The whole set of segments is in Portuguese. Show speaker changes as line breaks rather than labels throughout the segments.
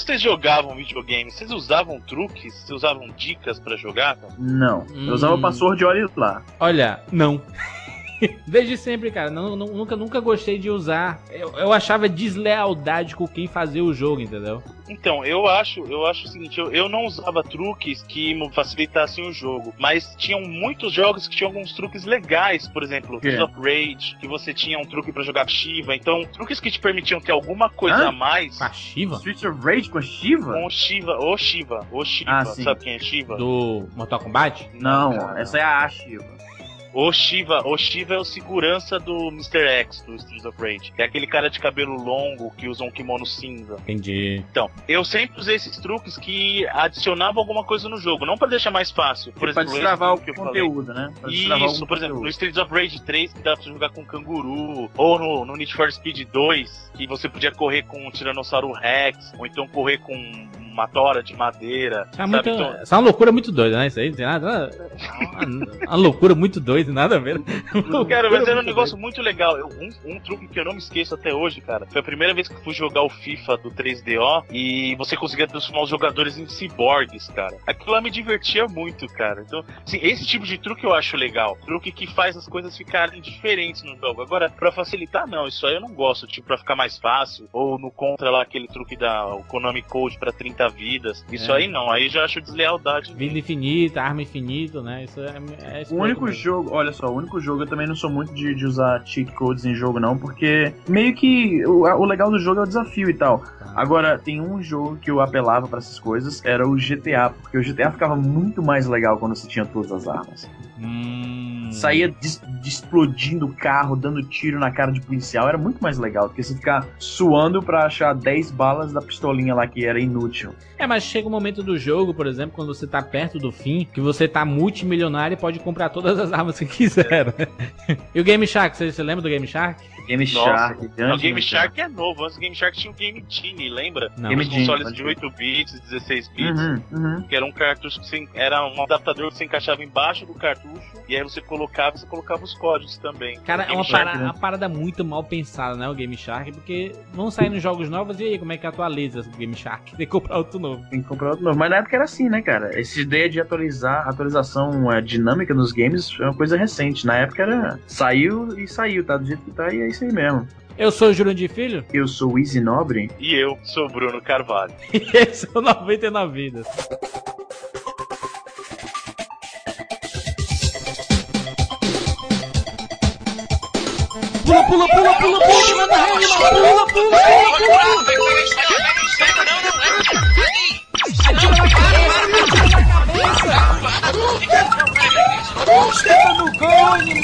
quando vocês jogavam videogame, vocês usavam truques? Vocês usavam dicas pra jogar?
Não. Eu usava o
Hum.
password olha lá.
Olha, não. Desde sempre, cara. Não, não- nunca, nunca gostei de usar. Eu, eu achava deslealdade com quem fazia o jogo, entendeu?
Então, eu acho, eu acho o seguinte, eu, eu não usava truques que facilitassem o jogo, mas tinham muitos jogos que tinham alguns truques legais, por exemplo,
quê?
Streets of Rage, que você tinha um truque pra jogar Shiva, então truques que te permitiam ter alguma coisa
Hã?
a mais
Com a Shiva?
Streets of Rage com a Shiva?
com o Shiva, o Shiva, o Shiva,
Ah, sim.
sabe quem é Shiva?
Do Mortal Kombat?
Não,
cara.
essa é a Shiva.
O Shiva, o Shiva é o segurança do Mr. X do Streets of Rage. É aquele cara de cabelo longo que usa um kimono cinza.
Entendi.
Então, eu sempre usei esses truques que adicionavam alguma coisa no jogo, não pra deixar mais fácil. Por
pra
exemplo,
destravar o
esse truque que eu falei.
conteúdo, né? Pra destravar
Isso, por exemplo, no
conteúdo.
Streets of Rage 3 que dá pra jogar com canguru, ou no, no Need for Speed 2 que você podia correr com um Tiranossauro Rex, ou então correr com uma tora de madeira,
Isso é,
sabe?
muito,
Então,
isso é uma loucura muito doida, né? Isso aí não tem nada. Uma, uma loucura muito doida, nada a ver.
Cara, mas era um negócio muito legal. Eu- um, um truque que eu não me esqueço até hoje, cara. Foi a primeira vez que eu fui jogar o FIFA do 3DO e você conseguia transformar os jogadores em ciborgues, cara. Aquilo lá me divertia muito, cara. Então, assim, esse tipo de truque eu acho legal. Truque que faz as coisas ficarem diferentes no jogo. Agora, pra facilitar, não. Isso aí eu não gosto. Tipo, pra ficar mais fácil. Ou no contra lá, aquele truque da o Konami Code pra 30 vidas. Isso
É.
aí não. Aí já acho deslealdade.
Vida infinita, arma infinita, né? Isso é. é
O único jogo, olha só, o único jogo eu também não sou muito de, de usar cheat codes em jogo, não, porque meio que o, o legal do jogo é o desafio e tal. Agora, tem um jogo que eu apelava pra essas coisas, era o GTA, porque o GTA ficava muito mais legal quando você tinha todas as armas.
Hum...
Saía de explodindo o carro, dando tiro na cara de policial, era muito mais legal do que você ficar suando pra achar 10 balas da pistolinha lá que era inútil.
É, mas chega um momento do jogo, por exemplo, quando você tá perto do fim, que você tá multimilionário e pode comprar todas as armas que quiser. né? e o Game Shark, você, você lembra do Game Shark?
Game
Nossa.
Shark,
Não, o Game Shark é novo. Antes do Game Shark tinha o Game Genie, lembra?
Não.
Game
Os
Genie,
consoles de
crer.
8 bits, 16 bits.
Uhum, uhum.
Que era um cartucho que você, era um adaptador que você encaixava embaixo do cartucho e aí você colocava, você colocava os códigos também.
Cara, é uma,
Shark,
para-
né?
uma parada muito mal pensada, né? O Game Shark, porque vão sair nos jogos novos e aí, como é que atualiza o Game Shark? Tem que comprar outro novo.
Tem que comprar outro novo. Mas na época era assim, né, cara? Essa ideia de atualizar, atualização é, dinâmica nos games é uma coisa recente. Na época era. Saiu e saiu, tá do jeito que tá e é isso aí mesmo.
Eu sou o Jurandir Filho
Eu sou o Easy Nobre.
E eu sou o Bruno Carvalho.
e esse é o 99 Vidas. Pula, pula, pula, pula, pula, manda rede, pula, pula, pula, pula.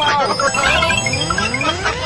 Ah,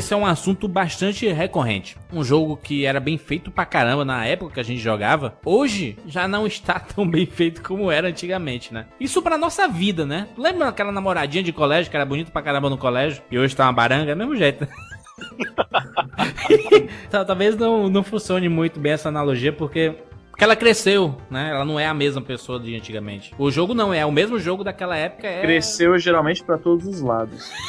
Esse é um assunto bastante recorrente. Um jogo que era bem feito pra caramba na época que a gente jogava, hoje já não está tão bem feito como era antigamente, né? Isso pra nossa vida, né? Lembra aquela namoradinha de colégio que era bonita pra caramba no colégio e hoje tá uma baranga? É mesmo jeito. Talvez não, não funcione muito bem essa analogia porque porque ela cresceu, né? Ela não é a mesma pessoa de antigamente. O jogo não é, o mesmo jogo daquela época. É...
Cresceu geralmente pra todos os lados.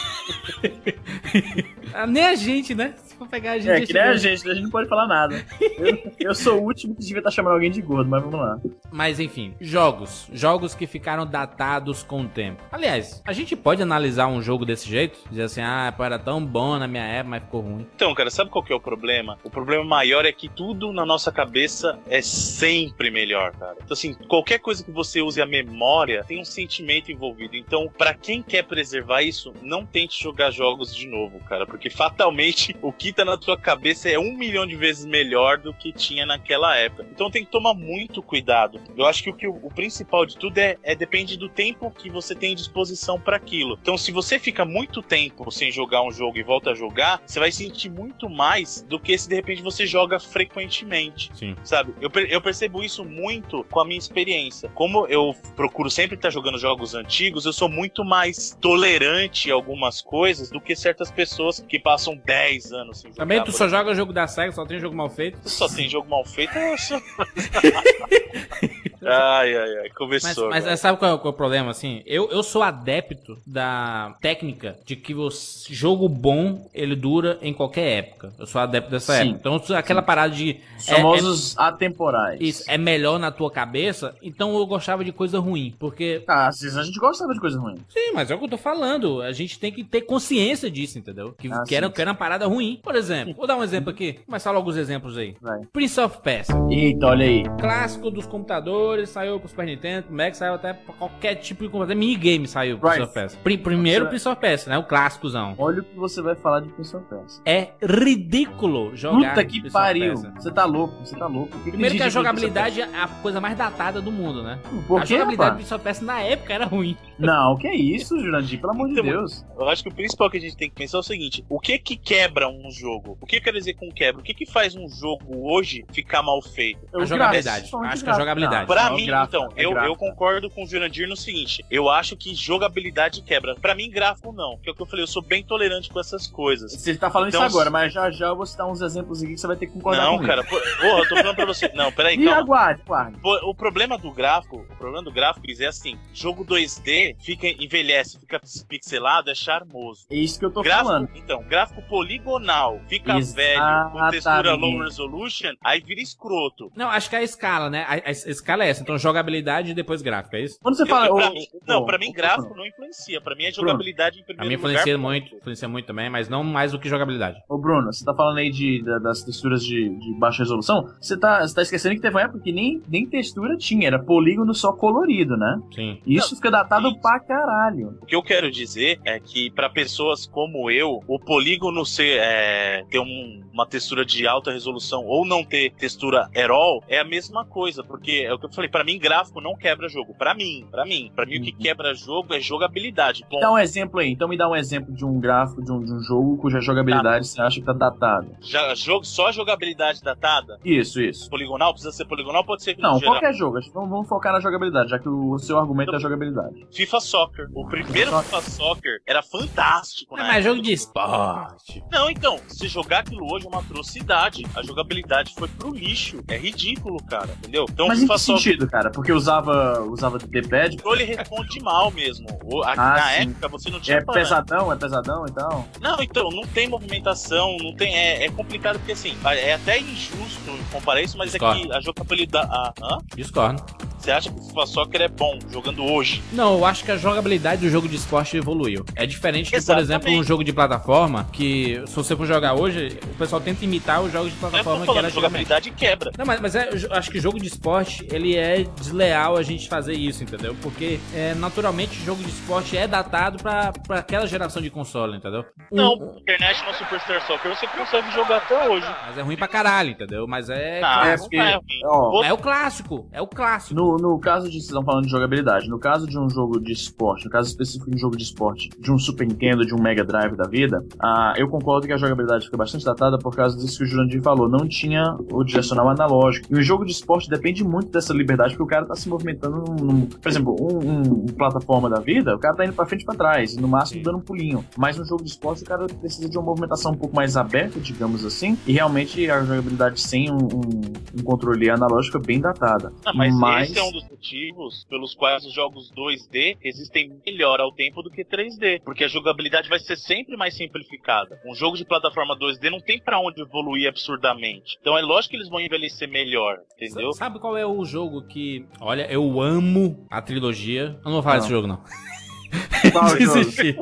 Ah, nem a gente, né? For pegar a gente.
É, que nem a
gente...
a gente não pode falar nada. Eu, eu sou o último que devia estar chamando alguém de gordo, mas vamos lá.
Mas enfim, jogos. Jogos que ficaram datados com o tempo. Aliás, a gente pode analisar um jogo desse jeito? Dizer assim, ah, era tão bom na minha época, mas ficou ruim.
Então, cara, sabe qual que é o problema? O problema maior é que tudo na nossa cabeça é sempre melhor, cara. Então, assim, qualquer coisa que você use a memória tem um sentimento envolvido. Então, pra quem quer preservar isso, não tente jogar jogos de novo, cara, porque fatalmente o que tá na tua cabeça é um milhão de vezes melhor do que tinha naquela época. Então tem que tomar muito cuidado. Eu acho que o, que o, principal de tudo é, é depende do tempo que você tem disposição para aquilo. Então se você fica muito tempo sem jogar um jogo e volta a jogar, você vai sentir muito mais do que se de repente você joga frequentemente.
Sim.
Sabe? Eu, eu percebo isso muito com a minha experiência. Como eu procuro sempre estar jogando jogos antigos, eu sou muito mais tolerante a algumas coisas do que certas pessoas que passam 10 anos jogar.
Também tu só joga jogo da SEGA, só tem jogo mal feito.
só tem jogo mal feito, eu sou... ai, ai, ai,
Mas,
começou.
mas
agora.
sabe qual é, o- qual é o problema, assim? Eu, eu sou adepto da técnica de que o jogo bom, ele dura em qualquer época. Eu sou adepto dessa
Sim.
época. Então, aquela parada de...
Os
é-
famosos atemporais.
é, isso, é melhor na tua cabeça, então eu gostava de coisa ruim. Porque...
Ah, às vezes a gente gostava de coisa ruim.
Sim, mas é o que eu tô falando. A gente tem que ter consciência disso, entendeu? Que,
Ah,
que, era,
sim.
que era uma parada ruim. Por exemplo, vou dar um exemplo aqui. Começar logo os exemplos aí.
Vai.
Prince of Persia.
Eita, olha aí.
Clássico dos computadores, saiu pro Super Nintendo, pro Mac, saiu até pra qualquer tipo de computador. Minigame saiu pro Prince of Persia. Pri- primeiro
Você-
Prince of Persia, né? O clássicozão.
Olha o que você vai falar de Prince of Persia.
É ridículo jogar
Puta que
Prince
pariu. Você tá louco, você tá louco. O que
Primeiro que a jogabilidade é a coisa mais datada do mundo, né?
Por
a
quê,
jogabilidade do
rapaz?
Prince of Persia na época era ruim.
Não, que é isso, Jurandir? Pelo amor de
Então,
Deus.
Eu acho que o principal que a gente tem que pensar é o seguinte: o que que quebra um jogo? O que quer dizer com quebra? O que que faz um jogo hoje ficar mal feito?
Eu
a jogabilidade. Acho que a jogabilidade.
Pra
Não,
mim,
gráfico,
então,
é
eu,
gráfico.
eu concordo com o Jurandir no seguinte: eu acho que jogabilidade quebra. Pra mim, gráfico não. Que é o que eu falei, eu sou bem tolerante com essas coisas.
Você tá falando
Então,
isso agora, mas já já eu vou citar uns exemplos aqui que você vai ter que concordar
Não,
comigo.
cara, pô, porra, eu tô falando pra você. Não, peraí,
E
calma.
aguarde, aguarde.
O problema do gráfico, o problema do gráfico é assim, jogo 2D fica envelhece, fica pixelado, é charmoso.
É isso que eu tô
Gráfico,
falando.
então, gráfico poligonal, fica velho, com textura
Exatamente.
low resolution, aí vira escroto.
Não, acho que é a escala, né? A, a- a escala é essa. Então, jogabilidade e depois gráfico, é isso?
Quando você
Eu-
fala.
eu- pra mim- não, pra mim gráfico
Bruno,
não influencia. Pra mim é jogabilidade em
A
primeiro
mim
lugar.
influencia
ponto.
muito, influencia muito também, mas não mais do que jogabilidade.
Ô, Bruno, você tá falando aí de, da- das texturas de, de baixa resolução? Você tá, você tá esquecendo que teve uma época que nem, nem textura tinha, era polígono só colorido, né?
Sim.
E Isso fica datado
isso.
pra caralho.
O que eu quero dizer é que pra pessoas como eu, o polígono ser é, ter um- uma textura de alta resolução ou não ter textura at all é a mesma coisa, porque é o que eu falei, pra mim gráfico não quebra jogo. Pra mim, pra mim, para mim o que
Uhum.
quebra jogo é jogabilidade. Bom,
Dá um exemplo aí, então me dá um exemplo de um gráfico de um, de um jogo cuja jogabilidade você acha que tá datado.
já, jogo, só jogabilidade datada,
Isso, isso.
poligonal, precisa ser poligonal, pode ser que
Não, qualquer jogo. Vamos, vamos focar na jogabilidade, já que o seu argumento é a jogabilidade.
FIFA Soccer. O primeiro
Soccer.
FIFA Soccer era fantástico,
É
né?
mais jogo de esporte.
Não, então, se jogar aquilo hoje é uma atrocidade. A jogabilidade foi pro lixo. É ridículo, cara, entendeu? Então
Mas
FIFA
que
Soccer
sentido, cara? Porque usava, usava D-pad?
o ele responde mal mesmo. O- a-
Ah,
na
sim.
época você não tinha
É
parâmetro.
pesadão, é pesadão e tal?
Não, então, não tem movimentação, não tem. É, é complicado porque assim, é até injusto comparar isso, mas
Discordo.
é que a jogabilidade. a- hã?
Discordo.
Você acha que o FIFA Soccer é bom jogando hoje?
Não, eu acho que a jogabilidade do jogo de esporte evoluiu. É diferente de, por exemplo, um jogo de plataforma que, se você for jogar hoje, o pessoal tenta imitar os jogos de
Não é
plataforma que era antigamente.
jogabilidade quebra.
Não, mas, mas é, eu acho que jogo de esporte, ele é desleal a gente fazer isso, entendeu? Porque, é, naturalmente, jogo de esporte é datado pra, pra aquela geração de console, entendeu? Um-
Não, International Superstar Soccer você consegue jogar até hoje.
Mas é ruim pra caralho, entendeu? Mas é...
Ah,
é,
não é ruim.
Ó,
É o clássico, é o clássico.
No, no caso de vocês estão falando de jogabilidade, no caso de um jogo de esporte, no caso específico de um jogo de esporte, de um Super Nintendo, de um Mega Drive da vida, ah, eu concordo que a jogabilidade fica bastante datada por causa disso que o Jurandir falou, não tinha o direcional analógico. E o jogo de esporte depende muito dessa liberdade, porque o cara tá se movimentando num, num- por exemplo, um, um- plataforma da vida, o cara tá indo pra frente e pra trás, e no máximo dando um pulinho. Mas no jogo de esporte o cara precisa de uma movimentação um pouco mais aberta, digamos assim, e realmente a jogabilidade sem um, um- um controle analógico é bem datada.
Ah, mas,
Mas-
é um dos motivos pelos quais os jogos 2D existem melhor ao tempo do que 3D. Porque a jogabilidade vai ser sempre mais simplificada. Um jogo de plataforma 2D não tem pra onde evoluir absurdamente. Então é lógico que eles vão envelhecer melhor, entendeu?
Sabe qual é o jogo que... Olha, eu amo a trilogia. Eu não vou falar
Não.
desse jogo, não.
Qual jogo?
Desisti.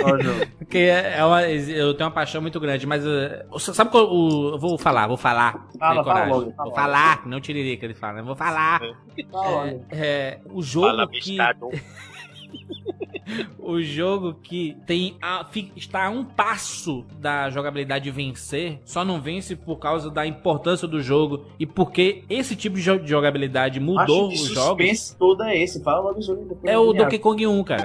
Qual jogo?
Porque é é uma, eu tenho uma paixão muito grande, mas eh, sabe qual o. Eu vou falar, vou falar.
Fala,
Tem
fala logo, fala
vou falar, não tiririca ele fala, né? Vou falar.
Fala,
É, é, o jogo
Fala,
que. o jogo que tem a, está a um passo da jogabilidade de vencer, só não vence por causa da importância do jogo e porque esse tipo de jo- de jogabilidade mudou
Acho de
os jogos.
suspense todo é esse. Fala logo o jogo.
É o. Donkey Kong 1, cara.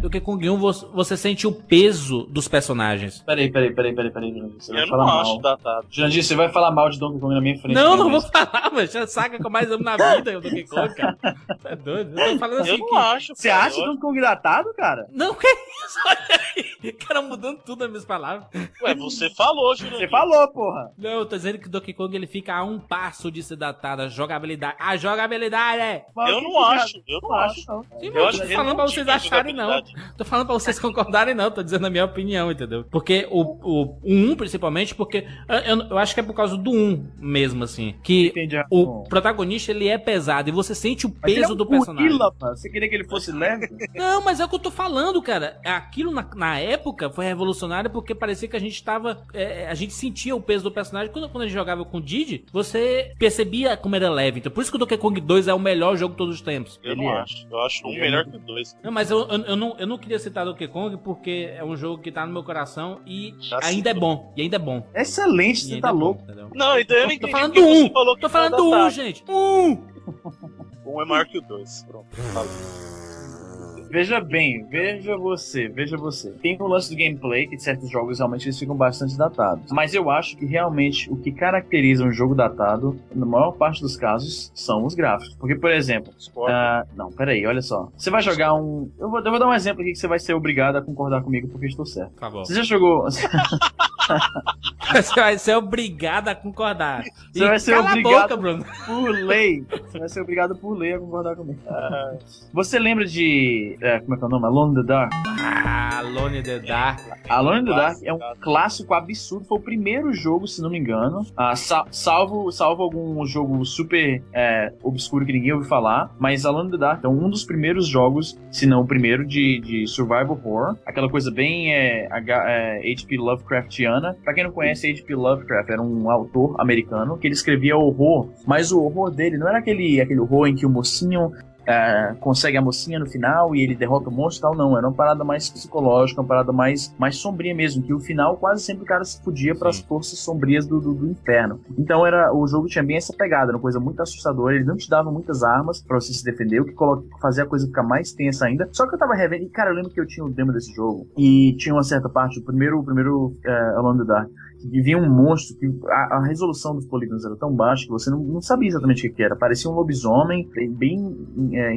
Donkey Kong 1, você, você sente o peso dos personagens.
Peraí, peraí, peraí, peraí, peraí. Você vai
Eu
falar
não
mal.
acho datado.
Jurandir, você vai falar mal de Donkey Kong na minha frente.
Não, não vou falar, mas é a saga que eu mais amo na vida é o Donkey Kong, cara. É doido. Eu tô falando assim
Eu não
que...
acho.
Você
cara.
acha
Eu
Donkey Kong datado, cara?
Não, que isso? Olha aí. Cara, mudando tudo as minhas palavras.
Ué, você falou, Jurandir.
Você falou, porra.
Não, eu tô dizendo que o Donkey Kong ele fica a um passo de ser datado. A jogabilidade. A jogabilidade é.
Eu
que
não
que
acho, eu
Não acho, não.
Sim,
Eu acho
tô
que
falando pra vocês acharem, não. Tô falando pra vocês concordarem, não. Tô dizendo a minha opinião, entendeu? Porque o, o, o 1, principalmente, porque eu, eu, acho que é por causa do 1 mesmo, assim. Que
Entendi
o
razão.
protagonista ele é pesado e você sente o
Mas ele é
peso
um
do personagem.
gorila. Você queria que ele fosse leve?
Não, mas é o que eu tô falando, cara. Aquilo na, na época foi revolucionário porque parecia que a gente tava. é, a gente sentia o peso do personagem. Quando, quando a gente jogava com o Didi, você percebia como era leve. Então por isso que o Donkey Kong 2 é o melhor jogo de todos os tempos.
Eu
Ele
não
é.
acho. Eu acho um
é
melhor que o dois.
Não, mas eu, eu, eu não, eu não queria citar Donkey Kong porque é um jogo que tá no meu coração e
Já
ainda é
citou.
bom. E ainda é bom.
Excelente,
E
você
ainda
tá
é bom,
louco.
entendeu?
Não, então eu
Tô falando do um.
falou
Tô falando do 1,
datado.
gente. 1!
Um é maior que o dois. Pronto. Fala.
Veja bem, veja você, veja você. Tem o lance do gameplay, que certos jogos realmente eles ficam bastante datados. Mas eu acho que realmente o que caracteriza um jogo datado, na maior parte dos casos, são os gráficos. Porque, por exemplo, ah, não, peraí, olha só. Você vai jogar um. Eu vou, eu vou dar um exemplo aqui que você vai ser obrigado a concordar comigo porque estou certo.
Tá bom.
Você já jogou.
Você vai ser obrigado a concordar.
Você vai ser
cala
obrigado.
a boca, Bruno.
por lei. Você vai ser obrigado por lei a concordar comigo. Você lembra de. é, como é que é o nome? Alone in the Dark?
Ah, Alone in the Dark.
Alone in the Dark é um
clássico.
absurdo. Foi o primeiro jogo, se não me engano. Ah, sa- salvo, salvo algum jogo super é, obscuro que ninguém ouviu falar. Mas Alone in the Dark é um dos primeiros jogos, se não o primeiro, de, de survival horror. Aquela coisa bem é, H- é, H.P. Lovecraftiana. Pra quem não conhece, H.P. Lovecraft era um autor americano que ele escrevia horror. Mas o horror dele não era aquele, aquele horror em que o mocinho é, consegue a mocinha no final e ele derrota o monstro e tal, não. Era uma parada mais psicológica, uma parada mais, mais sombria mesmo, que o final quase sempre o cara se fudia para as forças sombrias do, do, do inferno. Então era o jogo tinha bem essa pegada, era uma coisa muito assustadora, ele não te dava muitas armas para você se defender, o que fazia a coisa ficar mais tensa ainda. Só que eu tava revendo, e cara, eu lembro que eu tinha o demo desse jogo, e tinha uma certa parte, o primeiro, o primeiro é, Alone the Dark, que vinha um monstro que a, a resolução dos polígonos era tão baixa que você não, não sabia exatamente o que, era. Parecia um lobisomem bem, é.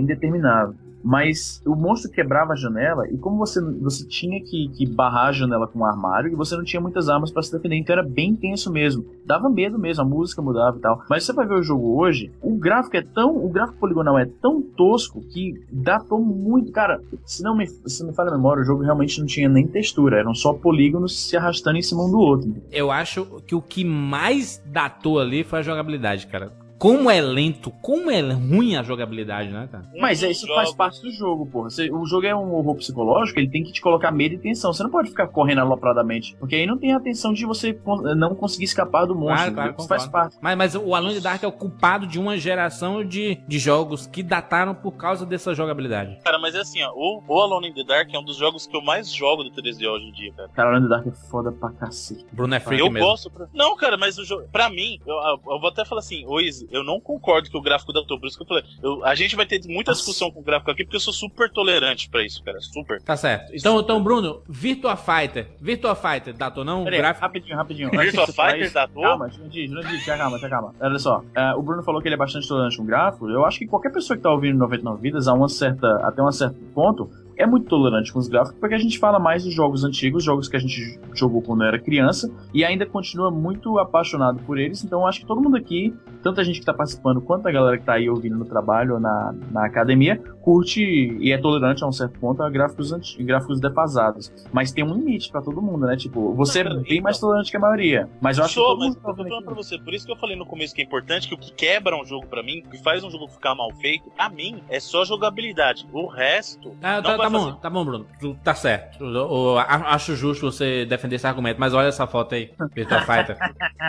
Mas o monstro quebrava a janela e como você, você tinha que, que barrar a janela com um armário e você não tinha muitas armas para se defender, então era bem tenso mesmo. Dava medo mesmo, a música mudava e tal. Mas você vai ver o jogo hoje, o gráfico é tão, o gráfico poligonal é tão tosco que datou muito, cara. Se não me, se me falha a memória, o jogo realmente não tinha nem textura, eram só polígonos se arrastando em cima um do outro.
Eu acho que o que mais datou ali foi a jogabilidade, cara. Como é lento, como é ruim a jogabilidade, né, cara?
Mas é, isso faz parte do jogo, porra. Você- o jogo é um horror psicológico, ele tem que te colocar medo e tensão. Você não pode ficar correndo alopradamente, porque aí não tem a tensão de você não conseguir escapar do monstro.
Claro, claro,
isso faz parte.
Mas, mas o Alone in the Dark é o culpado de uma geração de, de jogos que dataram por causa dessa jogabilidade.
Cara, mas é assim, ó, o, o Alone in the Dark é um dos jogos que eu mais jogo do 3D hoje em dia, cara.
Cara, Alone in the Dark é foda pra cacete.
Bruno é freak
eu
mesmo.
gosto. Pra... Não, cara, mas o jogo. Pra mim, eu, eu vou até falar assim, ô Izzy, eu não concordo que o gráfico datou. Por isso que eu falei, eu- a gente vai ter muita discussão com o gráfico aqui, porque eu sou super tolerante pra isso, cara. Super.
Tá certo. Então, então, Bruno, Virtua Fighter. Virtua Fighter, datou não?
Peraí,
gráfico.
rapidinho, rapidinho.
Virtua Fighter datou?
Calma, Jurandir, Jurandir, te acalma, te acalma. Olha só, é, o Bruno falou que ele é bastante tolerante com gráfico. Eu acho que qualquer pessoa que tá ouvindo 99 Vidas, a uma certa, até um certo ponto, é muito tolerante com os gráficos, porque a gente fala mais de jogos antigos, jogos que a gente jogou quando era criança, e ainda continua muito apaixonado por eles. Então eu acho que todo mundo aqui, tanto a gente que tá participando, quanto a galera que tá aí ouvindo no trabalho ou na, na academia, curte e é tolerante a um certo ponto a gráficos, anti- gráficos defasados. Mas tem um limite pra todo mundo, né? Tipo, você é bem mais
então.
tolerante que a maioria. Mas eu acho
Sou,
que todo
mas
mundo
eu
tá
tô falando pra você. Por isso que eu falei no começo que é importante que o que quebra um jogo pra mim, o que faz um jogo ficar mal feito, pra mim, é só jogabilidade. O resto.
Ah,
não
tá,
vai
tá bom, tá bom, Bruno. Tu tá certo. Eu- eu acho justo você defender esse argumento, mas olha essa foto aí, Virtua Fighter.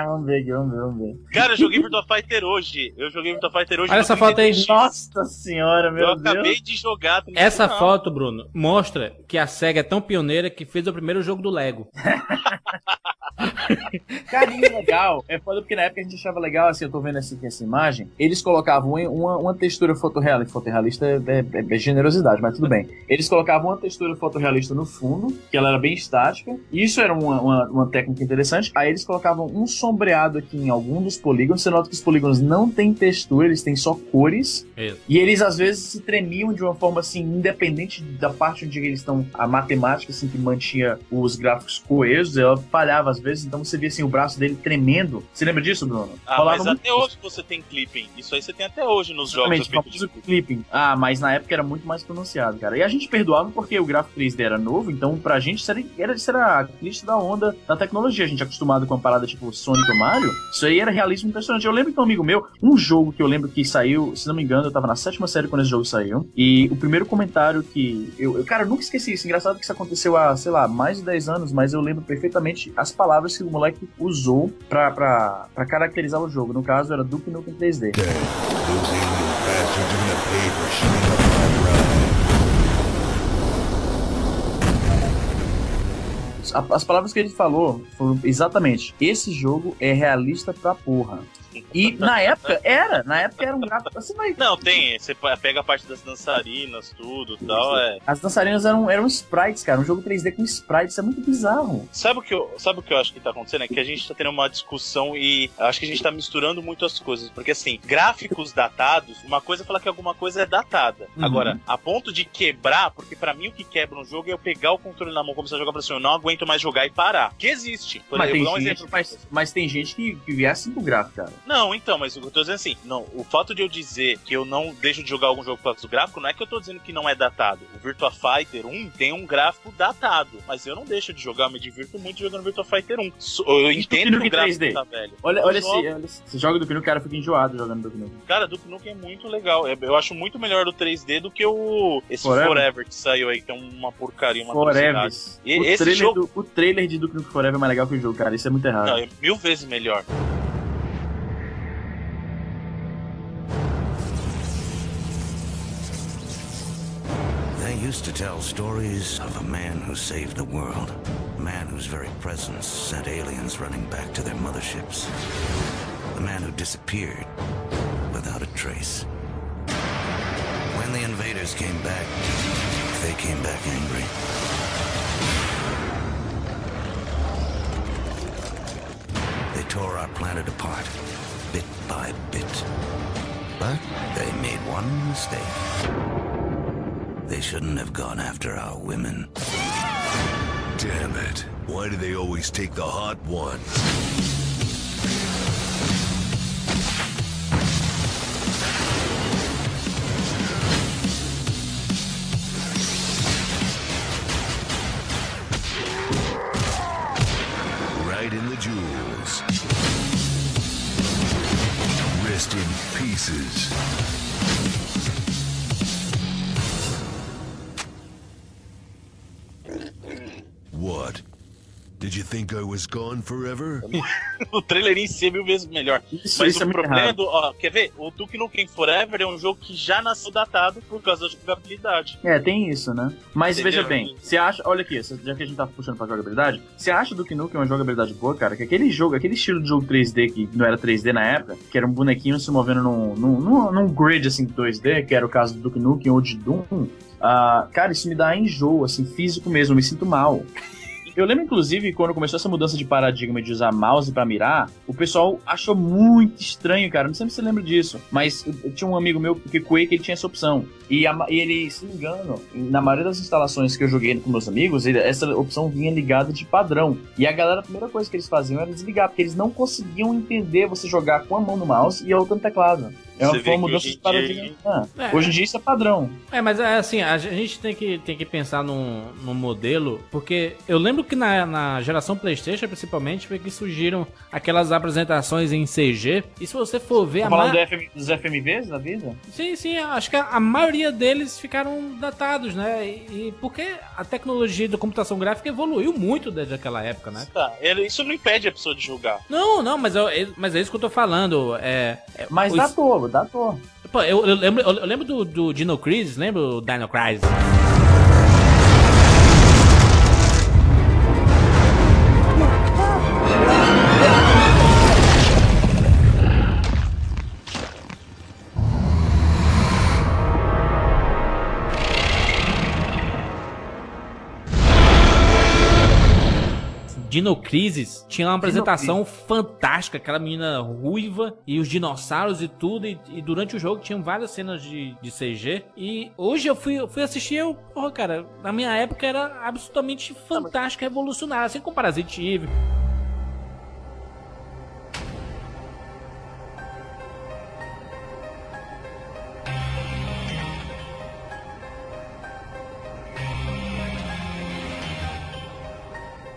Vamos ver vamos ver, vamos ver.
Cara, eu joguei Virtua Fighter hoje. Eu joguei Virtua Fighter hoje.
Olha essa foto aí.
33X.
Nossa senhora, meu
Eu
Deus.
acabei de jogar. 33X.
Essa
Não.
foto, Bruno, mostra que a SEGA é tão pioneira que fez o primeiro jogo do Lego.
Carinho legal. É foda porque na época a gente achava legal, assim, eu tô vendo essa, essa imagem, eles colocavam uma, uma textura fotorrealista. Fotorrealista é, é- é generosidade, mas tudo bem. Eles colocavam uma textura fotorrealista no fundo, que ela era bem estática. Isso era uma, uma, uma técnica interessante. Aí eles colocavam um sombreado aqui em algum dos polígonos. Você nota que os polígonos não têm textura, eles têm só cores.
Isso.
E eles às vezes se tremiam de uma forma assim, independente da parte onde eles estão, a matemática assim que mantinha os gráficos coesos, ela falhava às vezes, então você via assim o braço dele tremendo. Você lembra disso, Bruno?
Ah,
Rolava
mas
muito
até hoje você tem clipping. Isso aí você tem até hoje nos jogos
Exatamente,
de
clipping. Ah, mas na época era muito mais pronunciado, cara. E a gente perdoava porque o gráfico 3D era novo, então pra gente isso era, era, isso era a crista da onda da tecnologia. A gente acostumado com uma parada tipo Sonic ou Mario, isso aí era realismo impressionante. Eu lembro que um amigo meu, um jogo que eu lembro que saiu, se não me engano, eu tava na sétima série quando esse jogo saiu, e o primeiro comentário que. Eu, eu- cara, eu nunca esqueci isso. Engraçado que isso aconteceu há, sei lá, mais de 10 anos, mas eu lembro perfeitamente as palavras que o moleque usou pra, pra, pra caracterizar o jogo. No caso, era Duke Nukem 3D.
Losing you bastards are gonna pay for shooting up my ride.
A- As palavras que ele falou foram exatamente: esse jogo é realista pra porra. E na época era, na época era um gráfico. Você vai.
Não, tem. Você pega a parte das dançarinas, tudo e tal. É.
As dançarinas eram, eram sprites, cara. Um jogo 3D com sprites, é muito bizarro.
Sabe o, que eu, sabe o que eu acho que tá acontecendo? É que a gente tá tendo uma discussão e acho que a gente tá misturando muito as coisas. Porque, assim, gráficos datados, uma coisa é falar que alguma coisa é datada.
Uhum.
Agora, a ponto de quebrar, porque pra mim o que quebra um jogo é eu pegar o controle na mão, começar a jogar e falar assim, eu não aguento mais jogar e parar. Que existe. Por
Mas
exemplo,
tem,
um
gente,
exemplo.
mas, mas tem gente que, que é assim pro gráfico, cara.
Não, então, mas o que eu tô dizendo é assim, não, o fato de eu dizer que eu não deixo de jogar algum jogo por causa do gráfico, não é que eu tô dizendo que não é datado. O Virtua Fighter 1 tem um gráfico datado, mas eu não deixo de jogar, eu me divirto muito jogando Virtua Fighter 1. So- Eu entendo que o gráfico
3D?
tá velho.
Olha,
Eu
olha,
jogo.
esse, olha esse. Joga do no cara fica enjoado jogando do no.
Cara, Duke Nukem é muito legal. É- Eu acho muito melhor o 3D do que o esse
Forever.
Forever, que saiu aí, que é uma porcaria, uma
Forever.
E
O,
esse
trailer
jogo-
do, o trailer de Duke Nukem Forever é mais legal que o jogo, cara. Isso é muito errado.
Não, é mil vezes melhor.
Used to tell stories of a man who saved the world. A man whose very presence sent aliens running back to their motherships. The man who disappeared without a trace. When the invaders came back, they came back angry. They tore our planet apart, bit by bit. But they made one mistake. They shouldn't have gone after our women.
Damn it. Why do they always take the hot one? I was gone forever?
o trailer em si é mil vezes melhor.
Isso,
Mas
isso é
o
muito
problema do. Ó, quer ver? O Duke Nukem Forever é um jogo que já nasceu datado por causa da jogabilidade.
É, tem isso, né? Mas
Entendeu?
veja bem, você acha, olha aqui, já que a gente tá puxando pra jogabilidade, você acha do Nukem uma jogabilidade boa, cara? Que aquele jogo, aquele estilo de jogo 3D que não era 3D na época, que era um bonequinho se movendo num, num, num, num grid assim 2D, que era o caso do Duke Nukem ou de Doom, ah, cara, isso me dá enjoo, assim, físico mesmo, eu me sinto mal. Eu lembro, inclusive, quando começou essa mudança de paradigma de usar mouse pra mirar, o pessoal achou muito estranho, cara. Não sei se você lembra disso, mas eu, eu tinha um amigo meu que Quake ele tinha essa opção. E, a e ele, se não me engano, na maioria das instalações que eu joguei com meus amigos, ele- essa opção vinha ligada de padrão. E a galera, a primeira coisa que eles faziam era desligar, porque eles não conseguiam entender você jogar com a mão no mouse e a outra no teclado. É uma,
Você
uma mudança
hoje
de
em
paradigma.
dia-
Ah,
É.
Hoje em dia isso é padrão.
É, mas é assim, a gente tem que, tem que pensar num, num modelo, porque eu lembro que na, na geração Playstation, principalmente, foi que surgiram aquelas apresentações em CG, e se você for ver
Tá
a
falando
ma-
do FM dos FMVs da vida?
Sim, sim, acho que a, a maioria deles ficaram datados, né? E, e porque a tecnologia da computação gráfica evoluiu muito desde aquela época, né?
Tá, ele- isso não impede a pessoa de jogar.
Não, não, mas, eu- é- mas é isso que eu tô falando. É, é-
Mas
os-
datou, datou.
Pô, eu, eu lembro, eu, lembro do, do Dino Crisis, lembra o Dino Crisis? Dino Crisis tinha uma apresentação fantástica, aquela menina ruiva e os dinossauros e tudo. E, e durante o jogo tinham várias cenas de, de CG. E hoje eu fui, eu fui assistir, eu, porra, cara, na minha época era absolutamente fantástico, revolucionário, assim como Parasite Eve.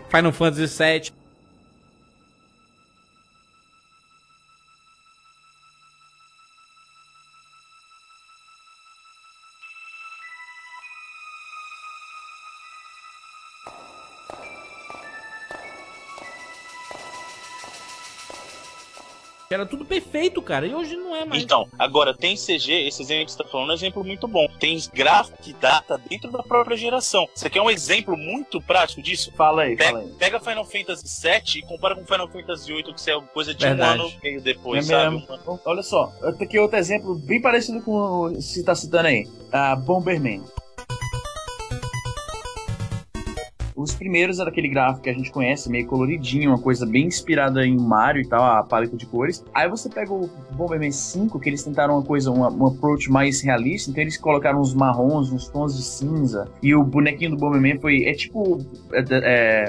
Final Fantasy VII. Era tudo perfeito, cara. E hoje não é mais.
Então, agora tem CG, esse exemplo que você tá falando é um exemplo muito bom. Tem gráfico que data dentro da própria geração. Você quer um exemplo muito prático disso?
Fala aí, fala
Pega,
aí.
pega Final Fantasy VII e compara com Final Fantasy VIII, que isso é coisa de
Verdade.
um ano e meio depois,
É
sabe?
mesmo. Olha só, eu tenho aqui outro exemplo bem parecido com o que você tá citando aí. A Bomberman. Os primeiros era aquele gráfico que a gente conhece, meio coloridinho, uma coisa bem inspirada em Mario e tal, a paleta de cores. Aí você pega o Bomberman 5, que eles tentaram uma coisa, uma- um approach mais realista, então eles colocaram uns marrons, uns tons de cinza, e o bonequinho do Bomberman foi, é tipo é,